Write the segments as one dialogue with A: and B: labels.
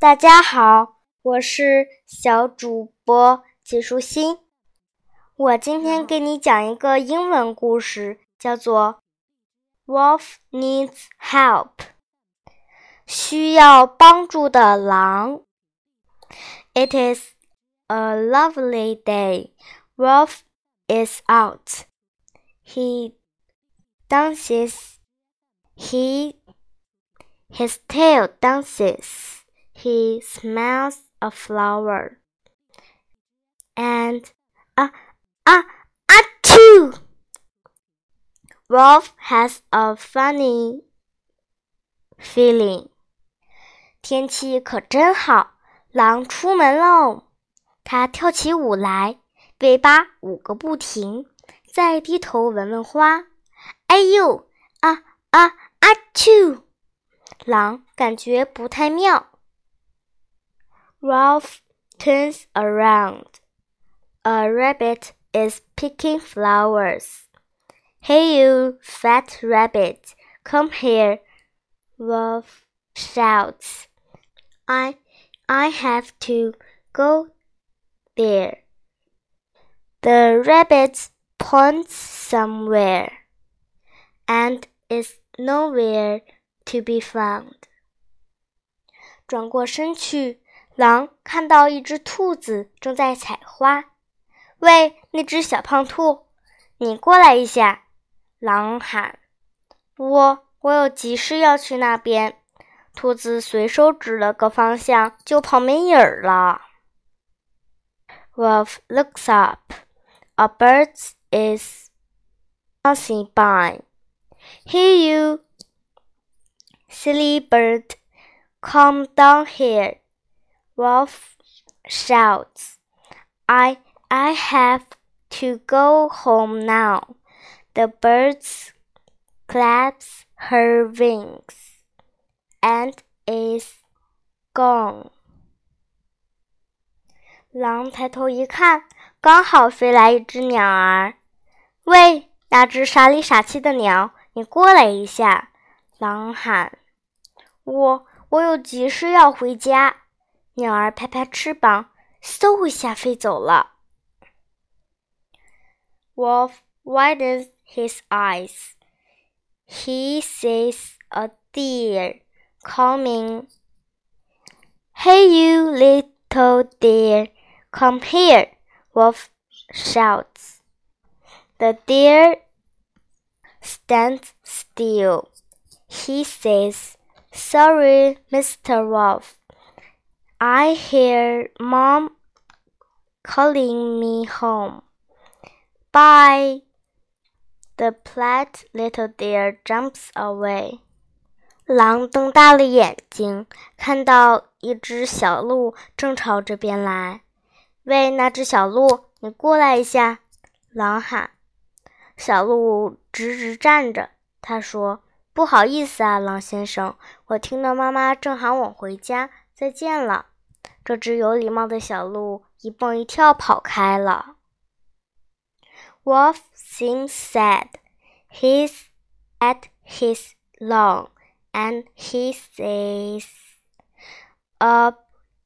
A: 大家好，我是小主播季舒心。我今天给你讲一个英文故事，叫做《Wolf Needs Help》，需要帮助的狼。It is a lovely day. Wolf is out. He dances. He his tail dances he smells a flower. And ah ah achoo! Wolf has a funny feeling. 天气可真好，狼出门喽！它跳起舞来，尾巴舞个不停，再低头闻闻花。哎呦啊啊啊啾！狼感觉不太妙。 Ralph turns around. A rabbit is picking flowers. Hey, you fat rabbit, come here, Ralph shouts. I, I have to go there. The rabbit points somewhere and is nowhere to be found. 转过身去。 狼看到一只兔子正在采花，喂，那只小胖兔，你过来一下！狼喊：“我我有急事要去那边。”兔子随手指了个方向，就跑没影儿了。Wolf looks up. A bird is passing by. Hey, you silly bird, come down here. Wolf shouts, I, I have to go home now. The bird claps her wings and is gone. 狼抬头一看，刚好飞来一只鸟儿。喂，那只傻里傻气的鸟，你过来一下！狼喊：“我我有急事要回家。” 鸟儿拍拍翅膀，嗖一下飞走了。Wolf widens his eyes. He sees a deer coming. Hey, you little deer, come here! Wolf shouts. The deer stands still. He says, Sorry, Mr. Wolf. I hear Mom calling me home. Bye. The polite little deer jumps away. 狼瞪大了眼睛，看到一只小鹿正朝这边来。喂，那只小鹿，你过来一下！狼喊。小鹿直直站着。他说：“不好意思啊，狼先生，我听到妈妈正喊我回家。”再见了，这只有礼貌的小鹿一蹦一跳跑开了。Wolf seems sad. He's at his long, and he sees a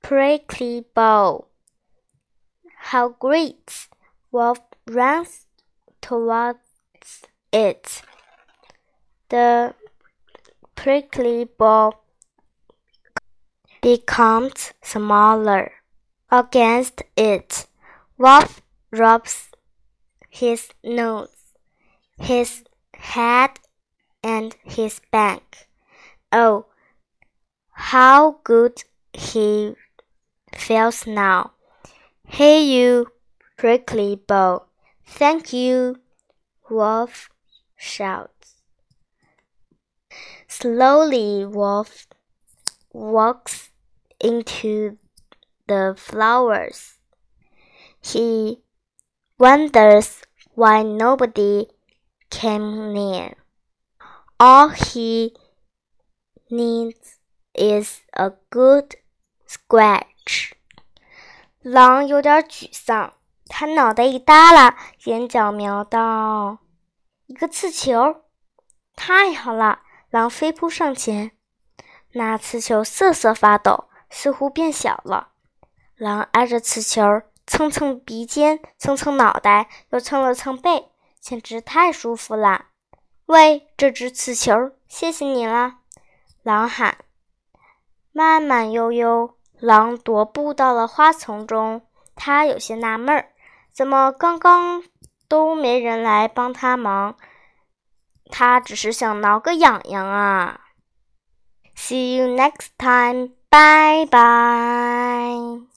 A: prickly bow. How great! Wolf runs towards it. The prickly bow becomes smaller. Against it, Wolf rubs his nose, his head, and his back. Oh, how good he feels now. Hey, you prickly bow. Thank you, Wolf shouts. Slowly, Wolf walks into the flowers. He wonders why nobody came near. All he needs is a good scratch. 狼有点沮丧，他脑袋一耷拉，眼角瞄到一个刺球。太好了！狼飞扑上前，那刺球瑟瑟发抖。 似乎变小了。狼挨着刺球，蹭蹭鼻尖，蹭蹭脑袋，又蹭了蹭背，简直太舒服了。喂，这只刺球，谢谢你了！狼喊。慢慢悠悠，狼踱步到了花丛中。他有些纳闷儿，怎么刚刚都没人来帮他忙？他只是想挠个痒痒啊！See you next time. 拜拜。